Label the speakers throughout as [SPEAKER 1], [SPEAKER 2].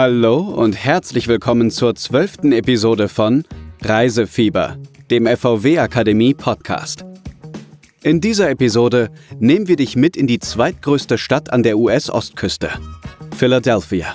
[SPEAKER 1] Hallo und herzlich willkommen zur zwölften Episode von Reisefieber, dem FVW Akademie Podcast. In dieser Episode nehmen wir dich mit in die zweitgrößte Stadt an der US-Ostküste, Philadelphia.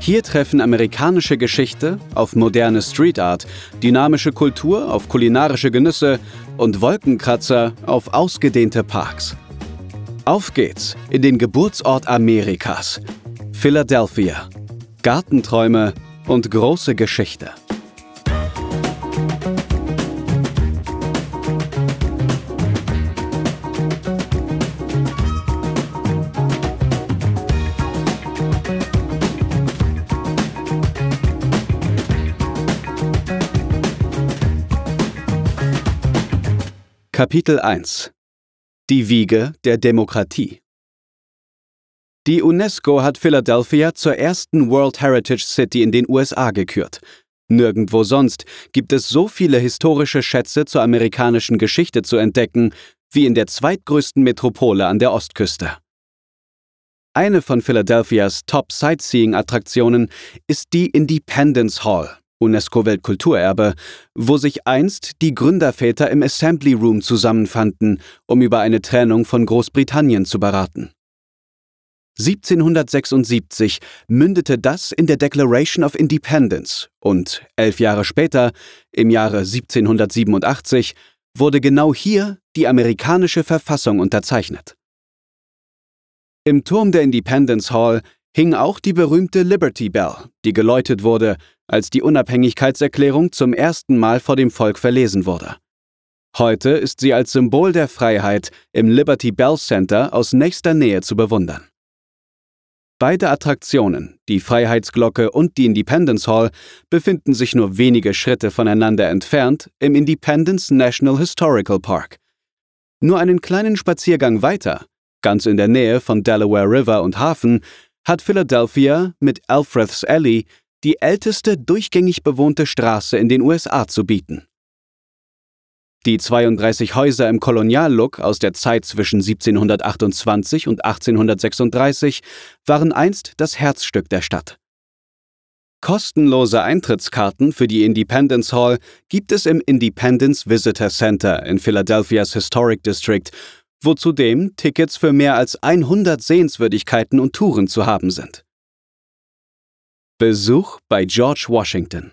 [SPEAKER 1] Hier treffen amerikanische Geschichte auf moderne Street Art, dynamische Kultur auf kulinarische Genüsse und Wolkenkratzer auf ausgedehnte Parks. Auf geht's in den Geburtsort Amerikas, Philadelphia. Gartenträume und große Geschichte. Kapitel 1 Die Wiege der Demokratie die UNESCO hat Philadelphia zur ersten World Heritage City in den USA gekürt. Nirgendwo sonst gibt es so viele historische Schätze zur amerikanischen Geschichte zu entdecken wie in der zweitgrößten Metropole an der Ostküste. Eine von Philadelphias Top-Sightseeing-Attraktionen ist die Independence Hall, UNESCO-Weltkulturerbe, wo sich einst die Gründerväter im Assembly Room zusammenfanden, um über eine Trennung von Großbritannien zu beraten. 1776 mündete das in der Declaration of Independence und elf Jahre später, im Jahre 1787, wurde genau hier die amerikanische Verfassung unterzeichnet. Im Turm der Independence Hall hing auch die berühmte Liberty Bell, die geläutet wurde, als die Unabhängigkeitserklärung zum ersten Mal vor dem Volk verlesen wurde. Heute ist sie als Symbol der Freiheit im Liberty Bell Center aus nächster Nähe zu bewundern. Beide Attraktionen, die Freiheitsglocke und die Independence Hall, befinden sich nur wenige Schritte voneinander entfernt im Independence National Historical Park. Nur einen kleinen Spaziergang weiter, ganz in der Nähe von Delaware River und Hafen, hat Philadelphia mit Alfred's Alley die älteste durchgängig bewohnte Straße in den USA zu bieten. Die 32 Häuser im Koloniallook aus der Zeit zwischen 1728 und 1836 waren einst das Herzstück der Stadt. Kostenlose Eintrittskarten für die Independence Hall gibt es im Independence Visitor Center in Philadelphias Historic District, wo zudem Tickets für mehr als 100 Sehenswürdigkeiten und Touren zu haben sind. Besuch bei George Washington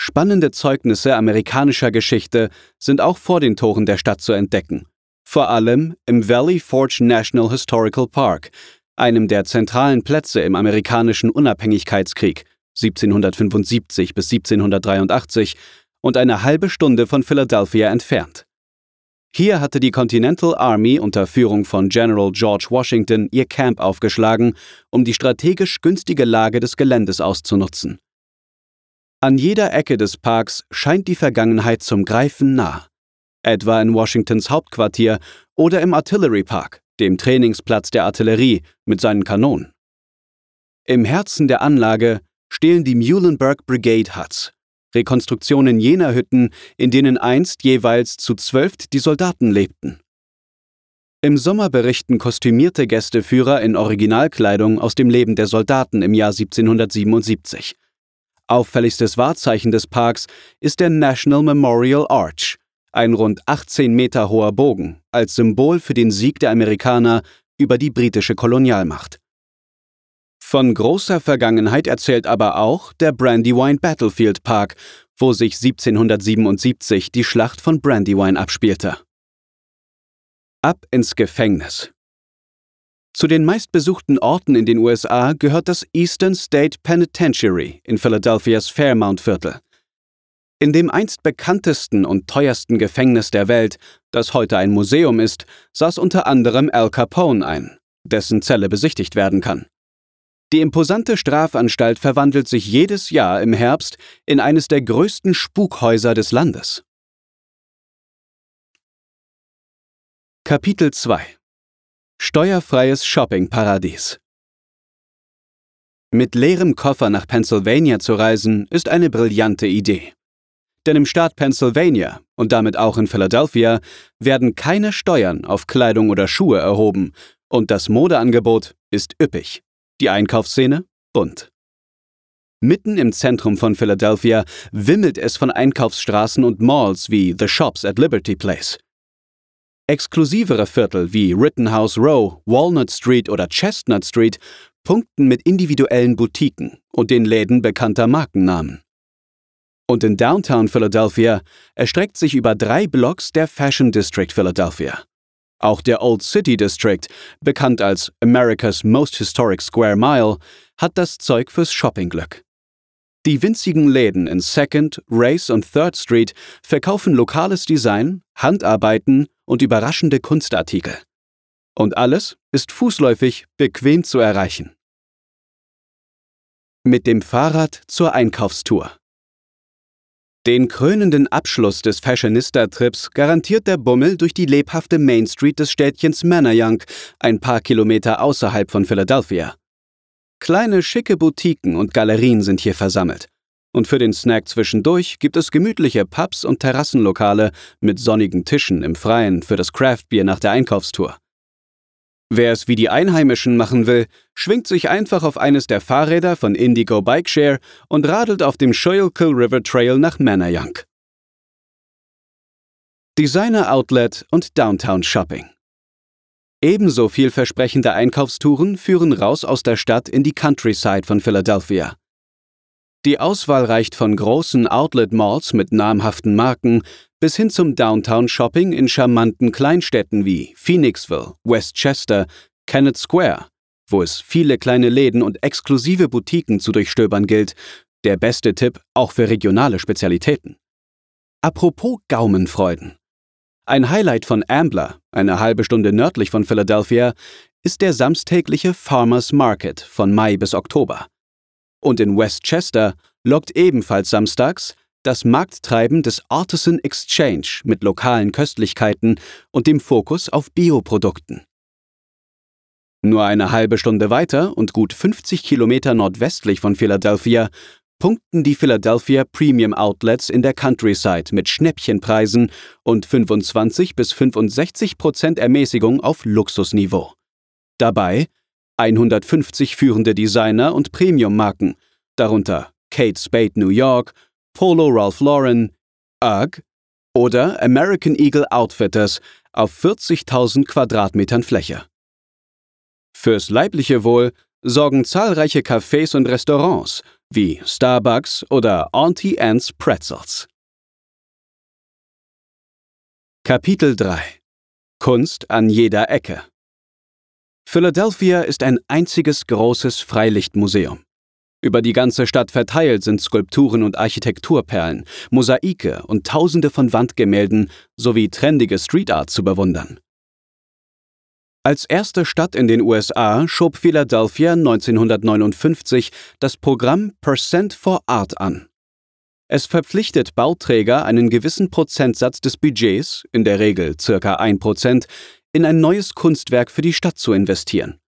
[SPEAKER 1] Spannende Zeugnisse amerikanischer Geschichte sind auch vor den Toren der Stadt zu entdecken, vor allem im Valley Forge National Historical Park, einem der zentralen Plätze im amerikanischen Unabhängigkeitskrieg 1775 bis 1783 und eine halbe Stunde von Philadelphia entfernt. Hier hatte die Continental Army unter Führung von General George Washington ihr Camp aufgeschlagen, um die strategisch günstige Lage des Geländes auszunutzen. An jeder Ecke des Parks scheint die Vergangenheit zum Greifen nah. Etwa in Washingtons Hauptquartier oder im Artillery Park, dem Trainingsplatz der Artillerie mit seinen Kanonen. Im Herzen der Anlage stehen die Muhlenberg Brigade Huts, Rekonstruktionen jener Hütten, in denen einst jeweils zu zwölf die Soldaten lebten. Im Sommer berichten kostümierte Gästeführer in Originalkleidung aus dem Leben der Soldaten im Jahr 1777. Auffälligstes Wahrzeichen des Parks ist der National Memorial Arch, ein rund 18 Meter hoher Bogen, als Symbol für den Sieg der Amerikaner über die britische Kolonialmacht. Von großer Vergangenheit erzählt aber auch der Brandywine Battlefield Park, wo sich 1777 die Schlacht von Brandywine abspielte. Ab ins Gefängnis. Zu den meistbesuchten Orten in den USA gehört das Eastern State Penitentiary in Philadelphias Fairmount-Viertel. In dem einst bekanntesten und teuersten Gefängnis der Welt, das heute ein Museum ist, saß unter anderem Al Capone ein, dessen Zelle besichtigt werden kann. Die imposante Strafanstalt verwandelt sich jedes Jahr im Herbst in eines der größten Spukhäuser des Landes. Kapitel 2 Steuerfreies Shoppingparadies. Mit leerem Koffer nach Pennsylvania zu reisen, ist eine brillante Idee. Denn im Staat Pennsylvania und damit auch in Philadelphia werden keine Steuern auf Kleidung oder Schuhe erhoben und das Modeangebot ist üppig, die Einkaufsszene bunt. Mitten im Zentrum von Philadelphia wimmelt es von Einkaufsstraßen und Malls wie The Shops at Liberty Place. Exklusivere Viertel wie Rittenhouse Row, Walnut Street oder Chestnut Street punkten mit individuellen Boutiquen und den Läden bekannter Markennamen. Und in Downtown Philadelphia erstreckt sich über drei Blocks der Fashion District Philadelphia. Auch der Old City District, bekannt als America's Most Historic Square Mile, hat das Zeug fürs Shoppingglück. Die winzigen Läden in Second, Race und Third Street verkaufen lokales Design, Handarbeiten und überraschende Kunstartikel. Und alles ist fußläufig bequem zu erreichen. Mit dem Fahrrad zur Einkaufstour. Den krönenden Abschluss des Fashionista-Trips garantiert der Bummel durch die lebhafte Main Street des Städtchens Manayunk, ein paar Kilometer außerhalb von Philadelphia. Kleine schicke Boutiquen und Galerien sind hier versammelt. Und für den Snack zwischendurch gibt es gemütliche Pubs und Terrassenlokale mit sonnigen Tischen im Freien für das Craftbier nach der Einkaufstour. Wer es wie die Einheimischen machen will, schwingt sich einfach auf eines der Fahrräder von Indigo Bikeshare und radelt auf dem Schuylkill River Trail nach Manayunk. Designer Outlet und Downtown Shopping. Ebenso vielversprechende Einkaufstouren führen raus aus der Stadt in die Countryside von Philadelphia. Die Auswahl reicht von großen Outlet-Malls mit namhaften Marken bis hin zum Downtown-Shopping in charmanten Kleinstädten wie Phoenixville, Westchester, Kennett Square, wo es viele kleine Läden und exklusive Boutiquen zu durchstöbern gilt. Der beste Tipp auch für regionale Spezialitäten. Apropos Gaumenfreuden. Ein Highlight von Ambler, eine halbe Stunde nördlich von Philadelphia, ist der samstägliche Farmers Market von Mai bis Oktober. Und in Westchester lockt ebenfalls samstags das Markttreiben des Artisan Exchange mit lokalen Köstlichkeiten und dem Fokus auf Bioprodukten. Nur eine halbe Stunde weiter und gut 50 Kilometer nordwestlich von Philadelphia punkten die Philadelphia Premium Outlets in der Countryside mit Schnäppchenpreisen und 25 bis 65 Prozent Ermäßigung auf Luxusniveau. Dabei 150 führende Designer und Premium-Marken, darunter Kate Spade New York, Polo Ralph Lauren, UGG oder American Eagle Outfitters auf 40.000 Quadratmetern Fläche. Fürs leibliche Wohl sorgen zahlreiche Cafés und Restaurants wie Starbucks oder Auntie Anne's Pretzels. Kapitel 3 Kunst an jeder Ecke Philadelphia ist ein einziges großes Freilichtmuseum. Über die ganze Stadt verteilt sind Skulpturen und Architekturperlen, Mosaike und Tausende von Wandgemälden sowie trendige Street Art zu bewundern. Als erste Stadt in den USA schob Philadelphia 1959 das Programm Percent for Art an. Es verpflichtet Bauträger, einen gewissen Prozentsatz des Budgets, in der Regel ca. 1%, in ein neues Kunstwerk für die Stadt zu investieren.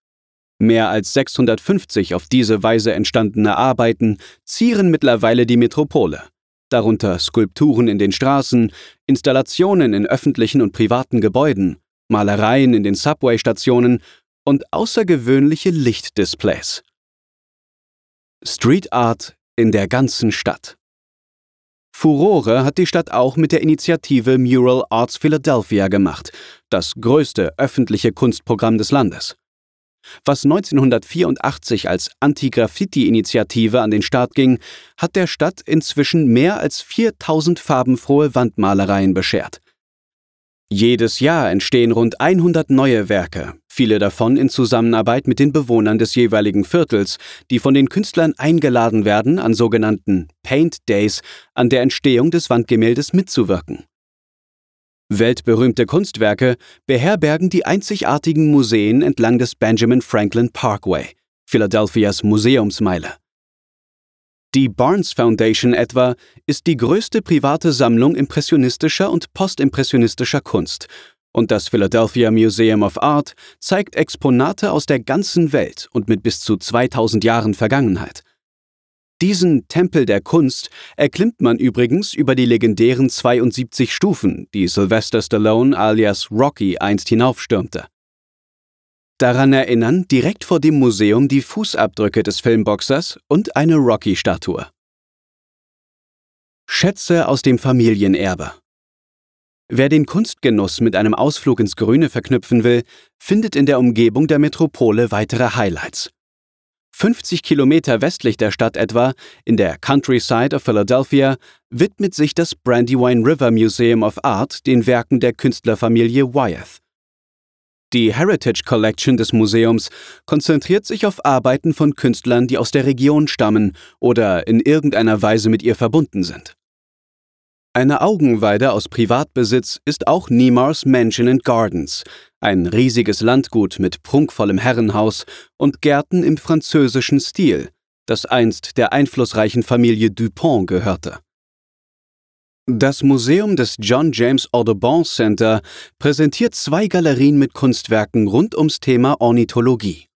[SPEAKER 1] Mehr als 650 auf diese Weise entstandene Arbeiten zieren mittlerweile die Metropole, darunter Skulpturen in den Straßen, Installationen in öffentlichen und privaten Gebäuden, Malereien in den Subway-Stationen und außergewöhnliche Lichtdisplays. Street Art in der ganzen Stadt. Furore hat die Stadt auch mit der Initiative Mural Arts Philadelphia gemacht, das größte öffentliche Kunstprogramm des Landes. Was 1984 als Anti-Graffiti-Initiative an den Start ging, hat der Stadt inzwischen mehr als 4000 farbenfrohe Wandmalereien beschert. Jedes Jahr entstehen rund 100 neue Werke, viele davon in Zusammenarbeit mit den Bewohnern des jeweiligen Viertels, die von den Künstlern eingeladen werden, an sogenannten Paint Days an der Entstehung des Wandgemäldes mitzuwirken. Weltberühmte Kunstwerke beherbergen die einzigartigen Museen entlang des Benjamin Franklin Parkway, Philadelphias Museumsmeile. Die Barnes Foundation etwa ist die größte private Sammlung impressionistischer und postimpressionistischer Kunst, und das Philadelphia Museum of Art zeigt Exponate aus der ganzen Welt und mit bis zu 2000 Jahren Vergangenheit. Diesen Tempel der Kunst erklimmt man übrigens über die legendären 72 Stufen, die Sylvester Stallone alias Rocky einst hinaufstürmte. Daran erinnern direkt vor dem Museum die Fußabdrücke des Filmboxers und eine Rocky-Statue. Schätze aus dem Familienerbe Wer den Kunstgenuss mit einem Ausflug ins Grüne verknüpfen will, findet in der Umgebung der Metropole weitere Highlights. 50 Kilometer westlich der Stadt etwa, in der Countryside of Philadelphia, widmet sich das Brandywine River Museum of Art den Werken der Künstlerfamilie Wyeth. Die Heritage Collection des Museums konzentriert sich auf Arbeiten von Künstlern, die aus der Region stammen oder in irgendeiner Weise mit ihr verbunden sind. Eine Augenweide aus Privatbesitz ist auch Niemars Mansion and Gardens, ein riesiges Landgut mit prunkvollem Herrenhaus und Gärten im französischen Stil, das einst der einflussreichen Familie Dupont gehörte. Das Museum des John James Audubon Center präsentiert zwei Galerien mit Kunstwerken rund ums Thema Ornithologie.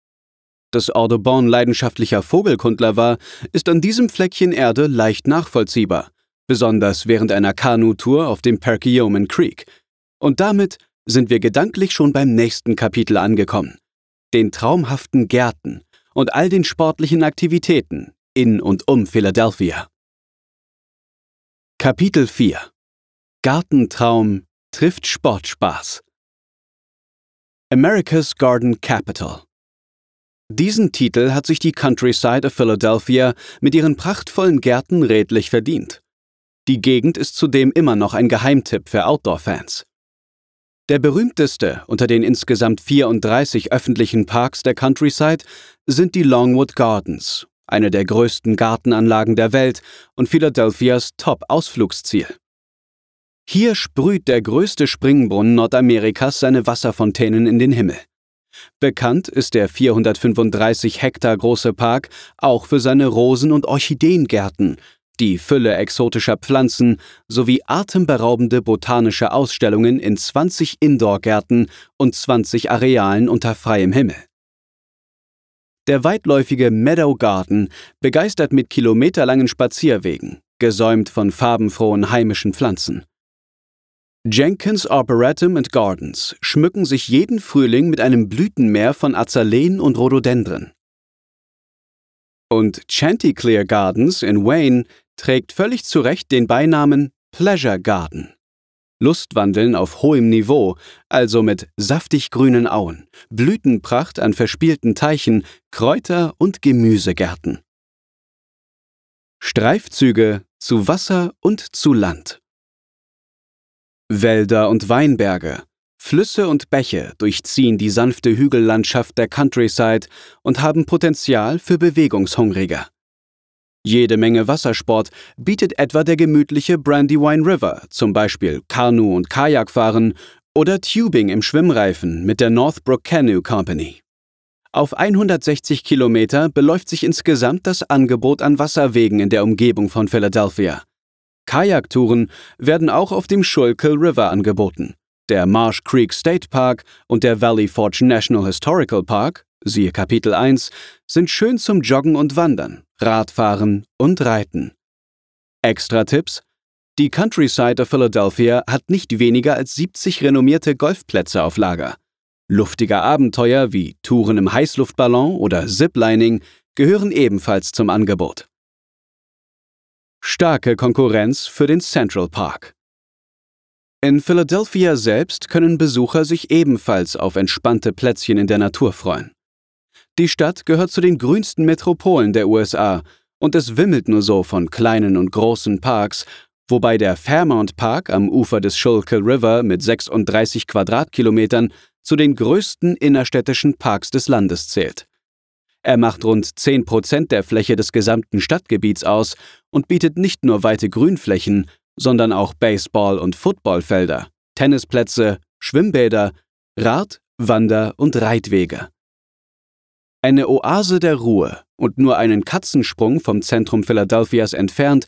[SPEAKER 1] Dass Audubon leidenschaftlicher Vogelkundler war, ist an diesem Fleckchen Erde leicht nachvollziehbar besonders während einer Kanutour auf dem Perkiomen Creek. Und damit sind wir gedanklich schon beim nächsten Kapitel angekommen, den traumhaften Gärten und all den sportlichen Aktivitäten in und um Philadelphia. Kapitel 4 Gartentraum trifft Sportspaß America's Garden Capital diesen Titel hat sich die Countryside of Philadelphia mit ihren prachtvollen Gärten redlich verdient. Die Gegend ist zudem immer noch ein Geheimtipp für Outdoor-Fans. Der berühmteste unter den insgesamt 34 öffentlichen Parks der Countryside sind die Longwood Gardens, eine der größten Gartenanlagen der Welt und Philadelphias Top-Ausflugsziel. Hier sprüht der größte Springbrunnen Nordamerikas seine Wasserfontänen in den Himmel. Bekannt ist der 435 Hektar große Park auch für seine Rosen- und Orchideengärten, die Fülle exotischer Pflanzen sowie atemberaubende botanische Ausstellungen in 20 Indoor-Gärten und 20 Arealen unter freiem Himmel. Der weitläufige Meadow Garden begeistert mit kilometerlangen Spazierwegen, gesäumt von farbenfrohen heimischen Pflanzen. Jenkins Arboretum and Gardens schmücken sich jeden Frühling mit einem Blütenmeer von Azaleen und Rhododendren. Und Chanticleer Gardens in Wayne trägt völlig zu Recht den Beinamen Pleasure Garden. Lustwandeln auf hohem Niveau, also mit saftig grünen Auen, Blütenpracht an verspielten Teichen, Kräuter- und Gemüsegärten. Streifzüge zu Wasser und zu Land. Wälder und Weinberge, Flüsse und Bäche durchziehen die sanfte Hügellandschaft der Countryside und haben Potenzial für Bewegungshungrige. Jede Menge Wassersport bietet etwa der gemütliche Brandywine River, zum Beispiel Kanu- und Kajakfahren oder Tubing im Schwimmreifen mit der Northbrook Canoe Company. Auf 160 Kilometer beläuft sich insgesamt das Angebot an Wasserwegen in der Umgebung von Philadelphia. Kajaktouren werden auch auf dem Schuylkill River angeboten. Der Marsh Creek State Park und der Valley Forge National Historical Park siehe Kapitel 1, sind schön zum Joggen und Wandern, Radfahren und Reiten. Extra-Tipps: Die Countryside of Philadelphia hat nicht weniger als 70 renommierte Golfplätze auf Lager. Luftige Abenteuer wie Touren im Heißluftballon oder Ziplining gehören ebenfalls zum Angebot. Starke Konkurrenz für den Central Park. In Philadelphia selbst können Besucher sich ebenfalls auf entspannte Plätzchen in der Natur freuen. Die Stadt gehört zu den grünsten Metropolen der USA und es wimmelt nur so von kleinen und großen Parks, wobei der Fairmount Park am Ufer des Schuylkill River mit 36 Quadratkilometern zu den größten innerstädtischen Parks des Landes zählt. Er macht rund 10 Prozent der Fläche des gesamten Stadtgebiets aus und bietet nicht nur weite Grünflächen, sondern auch Baseball- und Footballfelder, Tennisplätze, Schwimmbäder, Rad-, Wander- und Reitwege. Eine Oase der Ruhe und nur einen Katzensprung vom Zentrum Philadelphias entfernt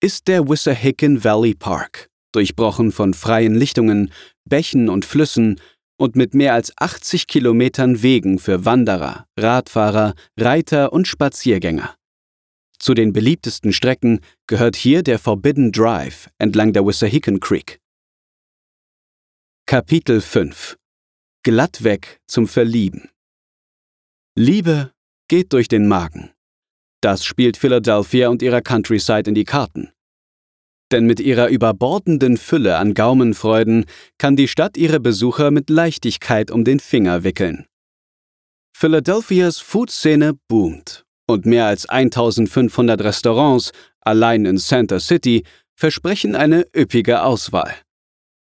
[SPEAKER 1] ist der Wissahickon Valley Park, durchbrochen von freien Lichtungen, Bächen und Flüssen und mit mehr als 80 Kilometern Wegen für Wanderer, Radfahrer, Reiter und Spaziergänger. Zu den beliebtesten Strecken gehört hier der Forbidden Drive entlang der Wissahickon Creek. Kapitel 5 Glattweg zum Verlieben Liebe geht durch den Magen. Das spielt Philadelphia und ihrer Countryside in die Karten. Denn mit ihrer überbordenden Fülle an Gaumenfreuden kann die Stadt ihre Besucher mit Leichtigkeit um den Finger wickeln. Philadelphias Food-Szene boomt und mehr als 1500 Restaurants allein in Center City versprechen eine üppige Auswahl.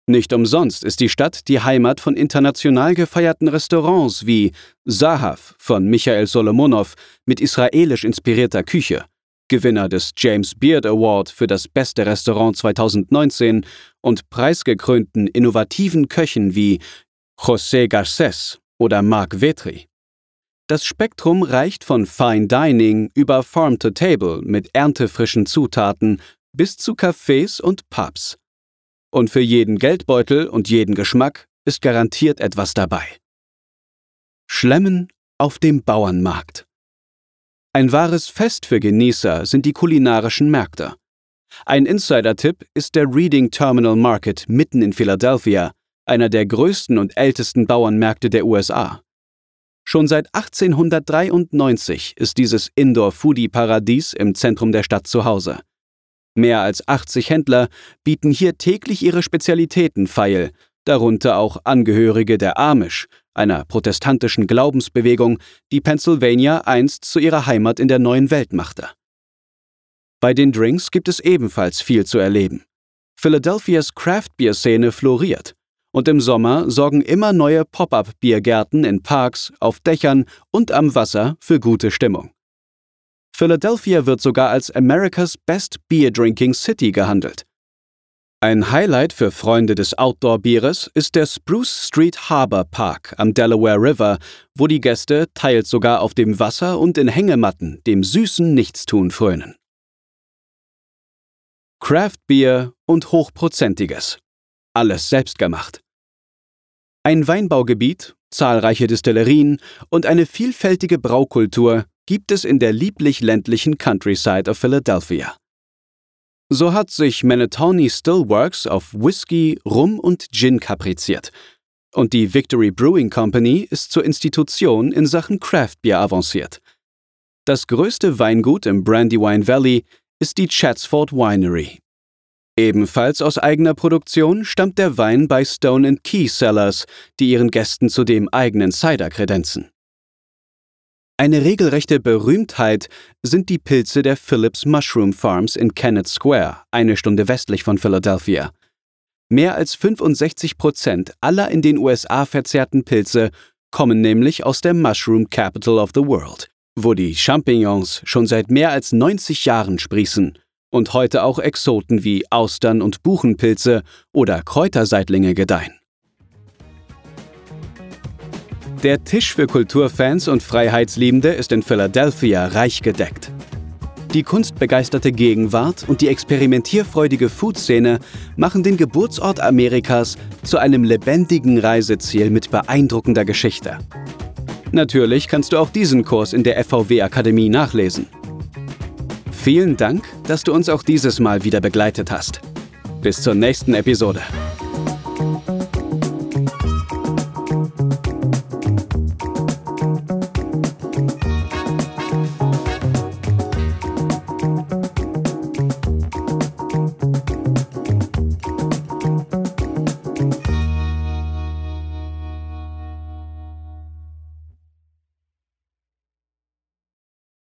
[SPEAKER 1] Nicht umsonst ist die Stadt die Heimat von international gefeierten Restaurants wie Sahav von Michael Solomonow mit israelisch inspirierter Küche, Gewinner des James Beard Award für das beste Restaurant 2019 und preisgekrönten innovativen Köchen wie José Garcés oder Marc Vetri. Das Spektrum reicht von Fine Dining über Farm to Table mit erntefrischen Zutaten bis zu Cafés und Pubs. Und für jeden Geldbeutel und jeden Geschmack ist garantiert etwas dabei. Schlemmen auf dem Bauernmarkt. Ein wahres Fest für Genießer sind die kulinarischen Märkte. Ein Insider-Tipp ist der Reading Terminal Market mitten in Philadelphia, einer der größten und ältesten Bauernmärkte der USA. Schon seit 1893 ist dieses Indoor-Foodie-Paradies im Zentrum der Stadt zu Hause. Mehr als 80 Händler bieten hier täglich ihre Spezialitäten feil, darunter auch Angehörige der Amish, einer protestantischen Glaubensbewegung, die Pennsylvania einst zu ihrer Heimat in der neuen Welt machte. Bei den Drinks gibt es ebenfalls viel zu erleben. Philadelphias Craft-Bier-Szene floriert und im Sommer sorgen immer neue Pop-up-Biergärten in Parks, auf Dächern und am Wasser für gute Stimmung. Philadelphia wird sogar als America's Best Beer Drinking City gehandelt. Ein Highlight für Freunde des Outdoor-Bieres ist der Spruce Street Harbor Park am Delaware River, wo die Gäste teils sogar auf dem Wasser und in Hängematten dem süßen Nichtstun frönen. Craft Beer und Hochprozentiges alles selbst gemacht. Ein Weinbaugebiet, zahlreiche Destillerien und eine vielfältige Braukultur gibt es in der lieblich ländlichen Countryside of Philadelphia. So hat sich Manatawny Stillworks auf Whisky, Rum und Gin kapriziert. Und die Victory Brewing Company ist zur Institution in Sachen Craft Beer avanciert. Das größte Weingut im Brandywine Valley ist die Chatsford Winery. Ebenfalls aus eigener Produktion stammt der Wein bei Stone Key Cellars, die ihren Gästen zudem eigenen Cider kredenzen. Eine regelrechte Berühmtheit sind die Pilze der Phillips Mushroom Farms in Kennett Square, eine Stunde westlich von Philadelphia. Mehr als 65 Prozent aller in den USA verzehrten Pilze kommen nämlich aus der Mushroom Capital of the World, wo die Champignons schon seit mehr als 90 Jahren sprießen und heute auch Exoten wie Austern und Buchenpilze oder Kräuterseitlinge gedeihen. Der Tisch für Kulturfans und Freiheitsliebende ist in Philadelphia reich gedeckt. Die kunstbegeisterte Gegenwart und die experimentierfreudige Food-Szene machen den Geburtsort Amerikas zu einem lebendigen Reiseziel mit beeindruckender Geschichte. Natürlich kannst du auch diesen Kurs in der FVW-Akademie nachlesen. Vielen Dank, dass du uns auch dieses Mal wieder begleitet hast. Bis zur nächsten Episode.